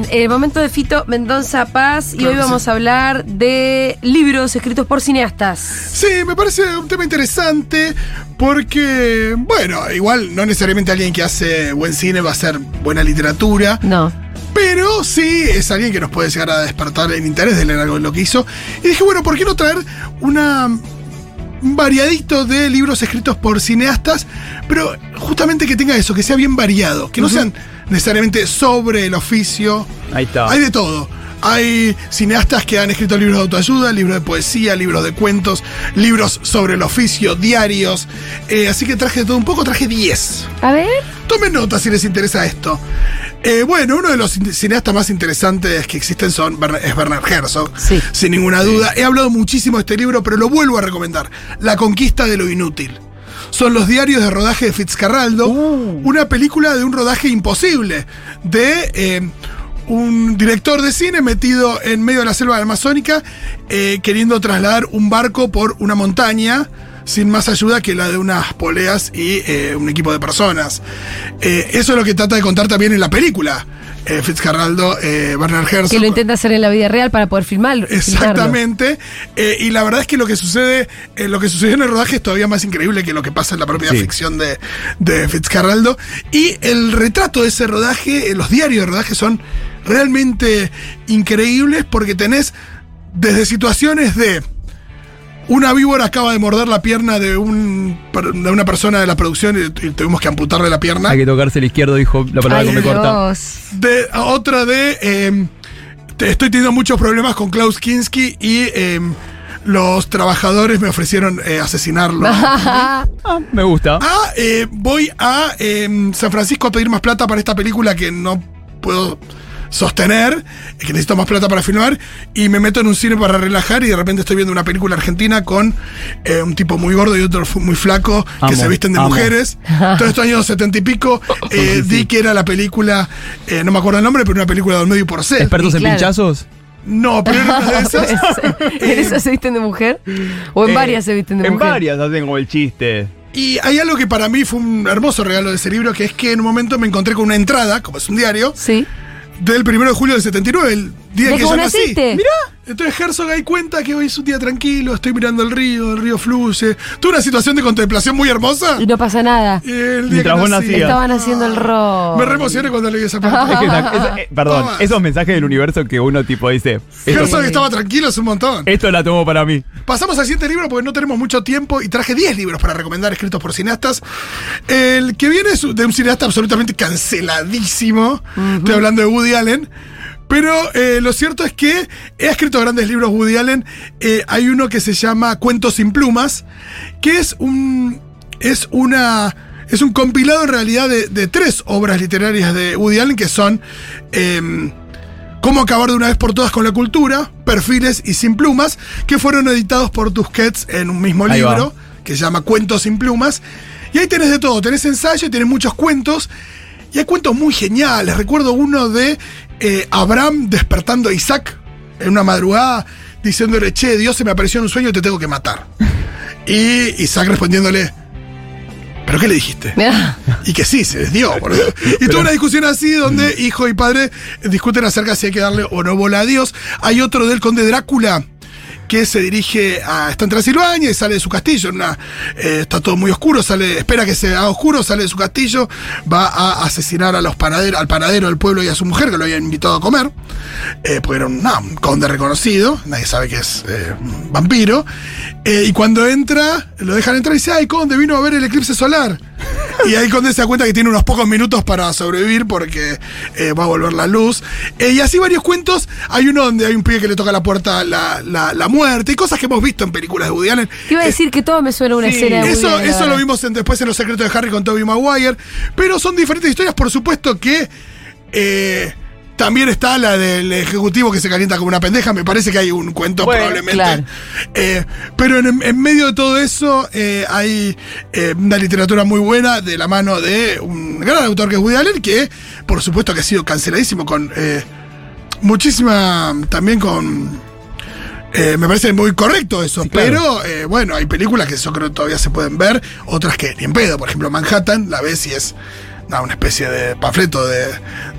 Bien, el momento de Fito Mendoza Paz y Claro hoy vamos sí. a hablar de libros escritos por cineastas. Sí, me parece un tema interesante porque, bueno, igual no necesariamente alguien que hace buen cine va a hacer buena literatura, No. pero sí es alguien que nos puede llegar a despertar el interés de leer algo de lo que hizo. Y dije, bueno, ¿por qué no traer una, un variadito de libros escritos por cineastas, pero justamente que tenga eso, que sea bien variado, que no sean necesariamente sobre el oficio. Ahí está. Hay de todo. Hay cineastas que han escrito libros de autoayuda, libros de poesía, libros de cuentos, libros sobre el oficio, diarios. Eh, así que traje de todo un poco, traje 10. A ver. Tomen nota si les interesa esto. Eh, bueno, uno de los cine- cineastas más interesantes que existen son, es Bernard Herzog, Sí. sin ninguna duda. He hablado muchísimo de este libro, pero lo vuelvo a recomendar. La conquista de lo inútil. Son los diarios de rodaje de Fitzcarraldo, una película de un rodaje imposible, de eh, un director de cine metido en medio de la selva amazónica, eh, queriendo trasladar un barco por una montaña sin más ayuda que la de unas poleas y eh, un equipo de personas. Eh, eso es lo que trata de contar también en la película. Eh, Fitzcarraldo, eh, Bernard Herzog. Que lo intenta hacer en la vida real para poder filmar. Exactamente. Eh, y la verdad es que lo que sucede, eh, lo que sucedió en el rodaje es todavía más increíble que lo que pasa en la propia Sí. ficción de, de Fitzcarraldo. Y el retrato de ese rodaje, eh, los diarios de rodaje son realmente increíbles porque tenés desde situaciones de una víbora acaba de morder la pierna de, un, de una persona de la producción y, y tuvimos que amputarle la pierna. Hay que tocarse el izquierdo, dijo la palabra Ay, que me corta. De, a otra de. eh, te- estoy teniendo muchos problemas con Klaus Kinski y eh, los trabajadores me ofrecieron eh, asesinarlo. Ah, me gusta. ah, eh, voy a eh, San Francisco a pedir más plata para esta película que no puedo sostener, que necesito más plata para filmar, y me meto en un cine para relajar y de repente estoy viendo una película argentina con eh, un tipo muy gordo y otro muy flaco que se visten de amo. mujeres. Todos estos años setenta y pico, eh, Sí, di que era la película, eh, no me acuerdo el nombre, pero una película de un medio por ser. ¿Expertos en claro. pinchazos? No, pero era una de esas. ¿En esas se visten de mujer? ¿O en Eh, varias se visten de En mujer? varias hacen como el chiste. Y hay algo que para mí fue un hermoso regalo de ese libro, que es que en un momento me encontré con una entrada, como es un diario, Sí. Del 1 de julio del 79, el día ¿De que vos nací. Mirá. Entonces Herzog ahí cuenta que hoy es un día tranquilo, estoy mirando el río, el río fluye. Tuve una situación de contemplación muy hermosa. Y no pasa nada. Y el día Mientras que vos nací- nacías. Estaban haciendo el rol. Me re emocioné cuando leí esa parte. Es que esa- esa- eh, perdón, Tomas. esos mensajes del universo que uno tipo dice. Esto, Herzog estaba tranquilo, es un montón. esto la tomo para mí. Pasamos al siguiente libro porque no tenemos mucho tiempo y traje 10 libros para recomendar escritos por cineastas. El que viene es de un cineasta absolutamente canceladísimo. Estoy hablando de Woody Allen. Pero eh, lo cierto es que he escrito grandes libros Woody Allen. Eh, hay uno que se llama Cuentos sin plumas, que es un. es una. es un compilado en realidad de, de tres obras literarias de Woody Allen que son. em, Cómo acabar de una vez por todas con la cultura, Perfiles y Sin Plumas, que fueron editados por Tusquets en un mismo Ahí va. libro, que se llama Cuentos sin Plumas. Y ahí tenés de todo, tenés ensayo, tenés muchos cuentos, y hay cuentos muy geniales. Recuerdo uno de eh, Abraham despertando a Isaac en una madrugada, diciéndole, che, Dios se me apareció en un sueño y te tengo que matar. Y Isaac respondiéndole, ¿pero qué le dijiste? Y que sí, se boludo. Y tuvo una discusión así donde hijo y padre discuten acerca si hay que darle o no bola a Dios. Hay otro del conde Drácula que se dirige a. está en Transilvania y sale de su castillo. eh, está todo muy oscuro, sale, espera que se haga oscuro, sale de su castillo, va a asesinar a los panaderos, al panadero del pueblo y a su mujer, que lo habían invitado a comer. eh, porque era un, conde reconocido, nadie sabe que es eh, vampiro. Eh, y cuando entra, lo dejan entrar y dice, ay, conde, vino a ver el eclipse solar. Y ahí Conde se da cuenta que tiene unos pocos minutos para sobrevivir porque eh, va a volver la luz. Eh, y así varios cuentos. Hay uno donde hay un pibe que le toca a la puerta la, la- la muerte. Y cosas que hemos visto en películas de Woody Allen. Te iba a decir que todo me suena una Sí, escena de Woody Eso, Allen eso lo vimos en- después en Los Secretos de Harry con Toby Maguire. Pero son diferentes historias. Por supuesto que eh, También está la del ejecutivo que se calienta como una pendeja. Me parece que hay un cuento Bueno, probablemente. claro. Eh, pero en, en medio de todo eso eh, hay eh, una literatura muy buena de la mano de un gran autor que es Woody Allen, que por supuesto que ha sido canceladísimo con muchísima, también con... eh, me parece muy correcto eso, Sí, claro. pero eh, bueno, hay películas que yo creo que todavía se pueden ver, otras que ni en pedo, por ejemplo Manhattan, la ves y es nada, una especie de panfleto de,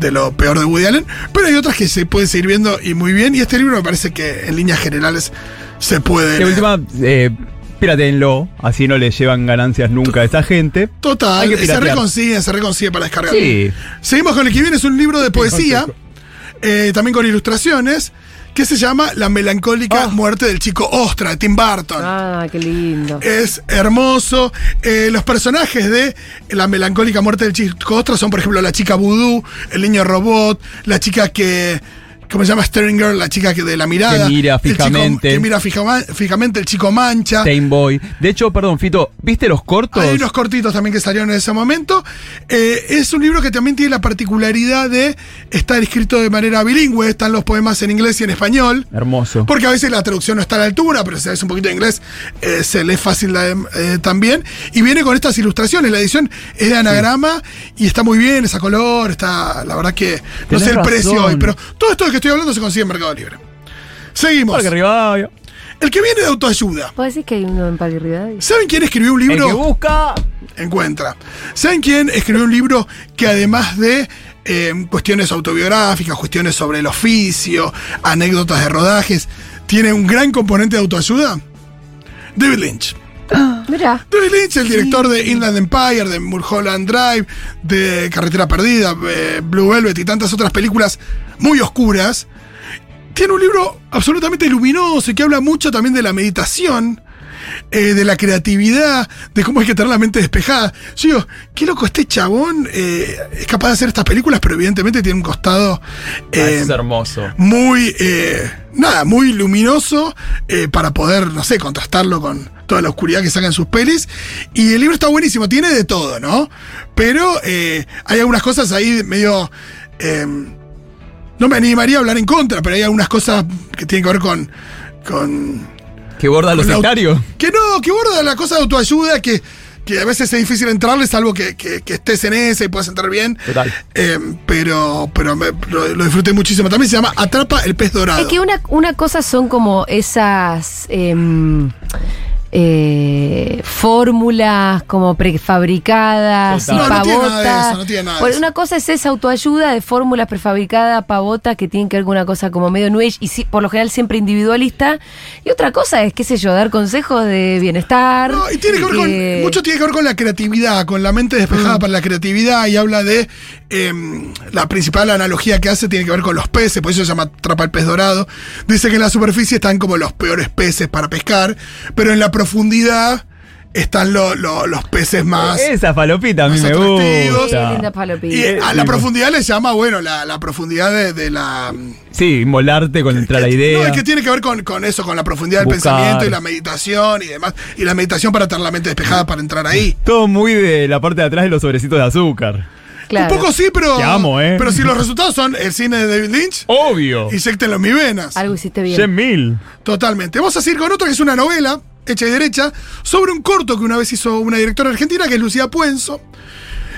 de lo peor de Woody Allen, pero hay otras que se pueden seguir viendo y muy bien, y este libro me parece que en líneas generales se puede... De leer. última, eh, así no le llevan ganancias nunca a esa gente. Total, se reconsigue, se reconsigue para descargar. Sí. Seguimos con el que viene, es un libro de poesía, consejo. eh, también con ilustraciones, que se llama La melancólica Ah. muerte del chico Ostra, de Tim Burton. Ah, qué lindo. Es hermoso. Eh, los personajes de La melancólica muerte del chico Ostra son, por ejemplo, la chica vudú, el niño robot, la chica que. ¿Cómo se llama? Staring Girl, la chica que de la mirada. Que mira chico- fijamente. que mira fijamente, el chico mancha. Tame Boy. De hecho, perdón, Fito, ¿viste los cortos? Hay unos cortitos también que salieron en ese momento. Eh, es un libro que también tiene la particularidad de estar escrito de manera bilingüe. Están los poemas en inglés y en español. Hermoso. Porque a veces la traducción no está a la altura, pero si sabes un poquito de inglés, eh, se lee fácil la- eh, también. Y viene con estas ilustraciones. La edición es de anagrama y está muy bien, es a color, está, la verdad que no sé el precio hoy, pero todo esto de que estoy hablando se consigue en Mercado Libre. Seguimos. Parque Rivadavia. El que viene de autoayuda. ¿Puedo decir que hay uno en Parque Rivadavia? ¿Saben quién escribió un El libro? que busca. encuentra. ¿Saben quién escribió un libro que además de eh, cuestiones autobiográficas, cuestiones sobre el oficio, anécdotas de rodajes, tiene un gran componente de autoayuda? David Lynch. Mira. David Lynch, el director de Inland Empire, de Mulholland Drive, de Carretera Perdida, eh, Blue Velvet y tantas otras películas muy oscuras, tiene un libro absolutamente luminoso y que habla mucho también de la meditación, eh, de la creatividad, de cómo hay que tener la mente despejada. Yo digo, qué loco, este chabón eh, es capaz de hacer estas películas, pero evidentemente tiene un costado eh, es hermoso. muy, nada, muy luminoso para poder, no sé, contrastarlo con toda la oscuridad que sacan sus pelis. Y el libro está buenísimo, tiene de todo, ¿no? Pero hay algunas cosas ahí medio... eh, no me animaría a hablar en contra, pero hay algunas cosas que tienen que ver con... con Que borda los sectarios. Que no, que borda la cosa de autoayuda, que, que a veces es difícil entrarle, salvo que, que- que estés en ese y puedas entrar bien. Total. Eh, pero pero me- lo, lo disfruté muchísimo. También se llama Atrapa el pez dorado. Es que una, una cosa son como esas em, eh, fórmulas como prefabricadas Total. y No, no tiene nada de pavotas. eso, no tiene nada de Bueno. Una cosa es esa autoayuda de fórmulas prefabricadas, pavotas, que tienen que ver con una cosa como medio new age y por lo general siempre individualista. Y otra cosa es, qué sé yo, dar consejos de bienestar. No, y tiene que ver eh, con, mucho tiene que ver con la creatividad, con la mente Mm. despejada para la creatividad y habla de em, la principal analogía que hace tiene que ver con los peces, por eso se llama Atrapa el pez dorado. Dice que en la superficie están como los peores peces para pescar, pero en la profundidad están lo- lo- los peces más... Esa falopita a mí me gusta. linda palopita. Y a la profundidad le llama, bueno, la, la profundidad de, de la... Sí, molarte con entrar la idea. No, es que tiene que ver con, con eso, con la profundidad del Buscar. pensamiento y la meditación y demás. Y la meditación para tener la mente despejada para entrar ahí. Todo muy de la parte de atrás de los sobrecitos de azúcar. Claro. Un poco sí, pero. Te amo, ¿eh? Pero si los resultados son el cine de David Lynch, Obvio. inyectenlo en mis venas. Algo hiciste bien. 100 mil. Totalmente. Vamos a seguir con otro que es una novela, hecha y derecha, sobre un corto que una vez hizo una directora argentina, que es Lucía Puenzo,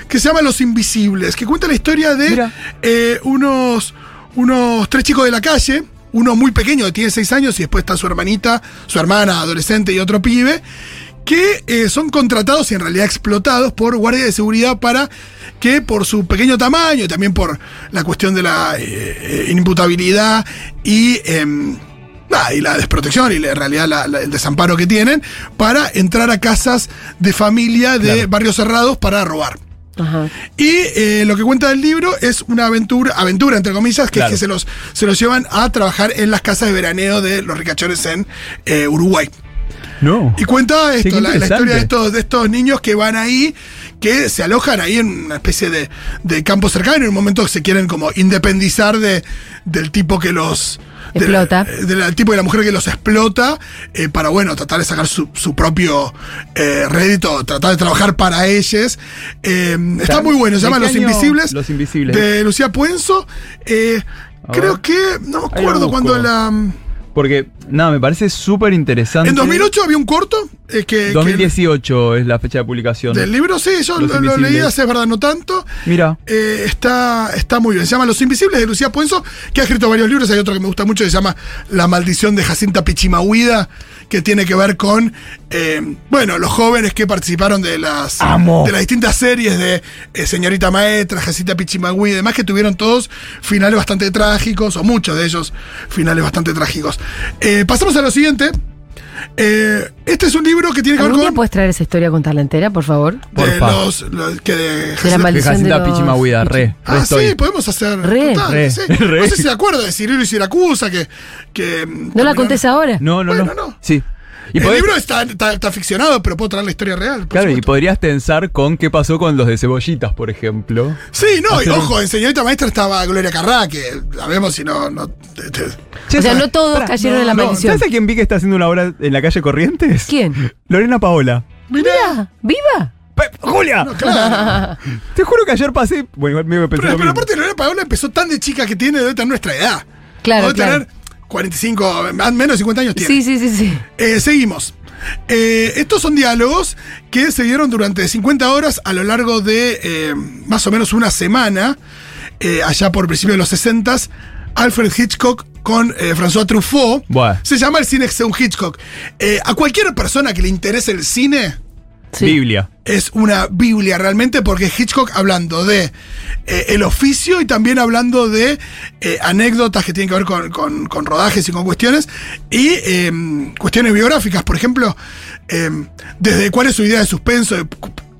que se llama Los Invisibles, que cuenta la historia de eh, unos, unos tres chicos de la calle, uno muy pequeño, que tiene seis años, y después está su hermanita, su hermana adolescente y otro pibe, que eh, son contratados y en realidad explotados por guardias de seguridad para que por su pequeño tamaño y también por la cuestión de la eh, eh, inimputabilidad y, em, nada, y la desprotección y la- en realidad la- la- el desamparo que tienen, para entrar a casas de familia de Claro. barrios cerrados para robar. Ajá. Y eh, lo que cuenta el libro es una aventura, aventura entre comillas, que Claro. es que se los, se los llevan a trabajar en las casas de veraneo de los ricachones en eh, Uruguay. No. Y cuenta esto, la, la historia de estos, de estos niños que van ahí, que se alojan ahí en una especie de, de campo cercano y en un momento se quieren como independizar de, del tipo que los, de la- Explota. del tipo de la mujer que los explota eh, para, bueno, tratar de sacar su, su propio eh, rédito, tratar de trabajar para ellos. Eh, está ¿De muy bueno, se llama Los? Invisibles. Los Invisibles. De Lucía Puenzo. Eh, creo que, no me acuerdo cuando la... Porque, nada, me parece súper interesante. En 2008 había un corto eh, que... que- 2018 es la fecha de publicación. del libro, sí, yo lo, lo leí hace verdad, no tanto. Mira. Eh, está, está muy bien. Se llama Los Invisibles de Lucía Puenzo, que ha escrito varios libros. Hay otro que me gusta mucho que se llama La maldición de Jacinta Pichimahuida, que tiene que ver con, eh, bueno, los jóvenes que participaron de las, Amo. de las distintas series de eh, Señorita Maestra, Jacinta Pichimahuida y demás, que tuvieron todos finales bastante trágicos, o muchos de ellos finales bastante trágicos. Eh, pasamos a lo siguiente. Eh, este es un libro que tiene que ver ¿Algún día con puedes traer esa historia, contarla entera, por favor? Por de los, los que de De la maldición de Jacinta los- Pichimahuida, re. re Ah, estoy. sí, podemos hacer. Re. total, Re, sí. re. No sé si se acuerda de Cirilo y Siracusa, que. que ¿No la contés ahora? No, no, Bueno, no. no. Sí. Y el podés- libro está, está, está ficcionado, pero puedo traer la historia real. Claro, y podrías tensar con qué pasó con los de cebollitas, por ejemplo. Sí, no, y un- ojo, en Señorita Maestra estaba Gloria Carrá, que la vemos si no. no te- te- o sea, ¿sabes- no todos Pará, cayeron en la no, maldición. ¿Sabes a quién vi que está haciendo una obra en la calle Corrientes? ¿Quién? Lorena Paola. Mira, viva. ¡Julia! claro. Te juro que ayer pasé. Bueno, igual me pensé pero, lo pero aparte, Lorena Paola empezó tan de chica que tiene, tener nuestra edad. Claro, claro. tener 45, menos de 50 años tiene. Sí, sí, sí, sí. Eh, seguimos. Eh, estos son diálogos que se dieron durante 50 horas a lo largo de eh, más o menos una semana, eh, allá por principios de los 60 Alfred Hitchcock con eh, François Truffaut. Buah. Se llama el cine según Hitchcock. Eh, a cualquier persona que le interese el cine, Sí. Biblia. es una Biblia realmente, porque Hitchcock hablando de eh, el oficio y también hablando de eh, anécdotas que tienen que ver con, con- con rodajes y con cuestiones, y eh, cuestiones biográficas, por ejemplo, eh, desde cuál es su idea de suspenso, de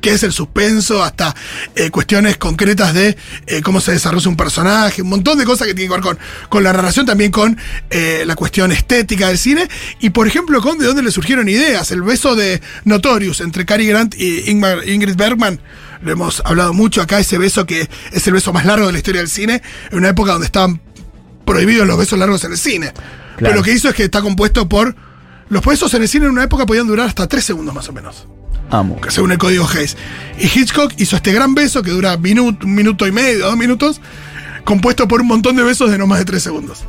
qué es el suspenso, hasta eh, cuestiones concretas de eh, cómo se desarrolla un personaje, un montón de cosas que tienen que ver con, con la narración, también con eh, la cuestión estética del cine, y por ejemplo con de dónde le surgieron ideas, el beso de Notorious entre Cary Grant y Ingmar- Ingrid Bergman. Lo hemos hablado mucho acá, ese beso que es el beso más largo de la historia del cine, en una época donde estaban prohibidos los besos largos en el cine. Pero lo que hizo es que está compuesto por... Los besos en el cine en una época podían durar hasta tres segundos más o menos Amo. que según el código Hayes. Y Hitchcock hizo este gran beso que dura minuto, un minuto y medio, dos minutos, compuesto por un montón de besos de no más de tres segundos.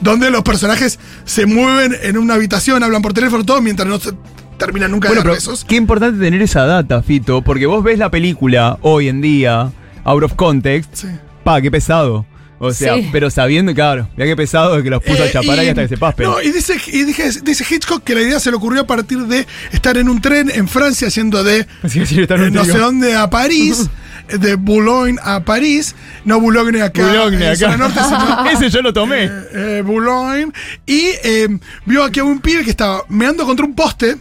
Donde los personajes se mueven en una habitación, hablan por teléfono, todo mientras no se terminan nunca Bueno, de dar pero besos. qué importante tener esa data, Fito, porque vos ves la película hoy en día, out of context, Sí. pa, qué pesado. O sea, Sí. pero sabiendo, claro, mira qué pesado que los puso a Eh, chapar ahí hasta que se paspen. No, y dice, y dije- dice Hitchcock que la idea se le ocurrió a partir de estar en un tren en Francia yendo de sí, eh, no sé dónde a París, de Boulogne a París, no Boulogne acá, Boulogne acá. norte, sino Ese yo lo tomé. eh, Boulogne, y eh, vio aquí a un pibe que estaba meando contra un poste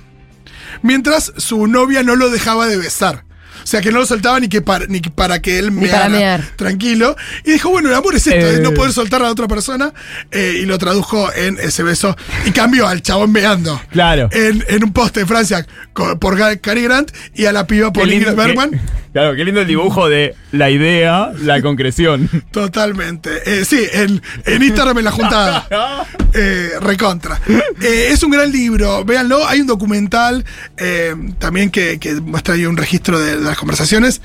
mientras su novia no lo dejaba de besar. O sea, que no lo soltaba ni, que para, ni que para que él mear. tranquilo. Y dijo, bueno, el amor es esto, Eh. es no poder soltar a la otra persona. eh, y lo tradujo en ese beso. Y cambió al chabón meando. Claro. En, en un poste en Francia por Cary Grant y a la piba por Ingrid Bergman. Claro, qué lindo el dibujo de la idea, la concreción. Totalmente. Eh, sí, en, en Instagram en la juntada. Eh, recontra. Eh, es un gran libro, véanlo. Hay un documental eh, también que, que muestra ahí un registro de, de las conversaciones.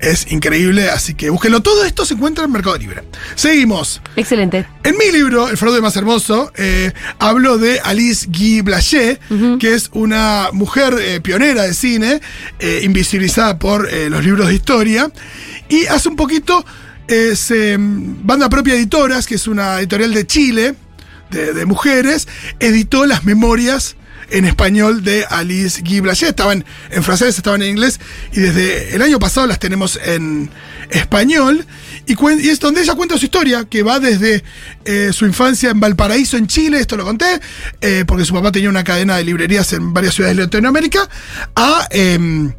Es increíble, así que búsquenlo. Todo esto se encuentra en Mercado Libre. Seguimos. Excelente. En mi libro, El fraude más hermoso, eh, hablo de Alice Guy Blaché, que es una mujer eh, pionera de cine, eh, invisibilizada por los libros de historia. Y hace un poquito, se, mm, Banda Propia Editoras, que es una editorial de Chile, de, de mujeres, editó las memorias en español de Alice Guy Blaché. Estaban en francés, estaban en inglés, y desde el año pasado las tenemos en español. Y, es donde ella cuenta su historia, que va desde eh, su infancia en Valparaíso, en Chile, esto lo conté, eh, porque su papá tenía una cadena de librerías en varias ciudades de Latinoamérica, a, em,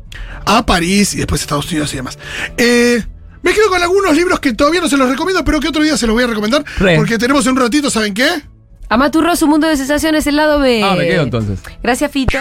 a París y después Estados Unidos y demás. Eh, me quedo con algunos libros que todavía no se los recomiendo, pero que otro día se los voy a recomendar, Re. porque tenemos un ratito, ¿saben qué? Amaturro, su mundo de sensaciones, el lado B. Ah, me quedo entonces. Gracias, Fito.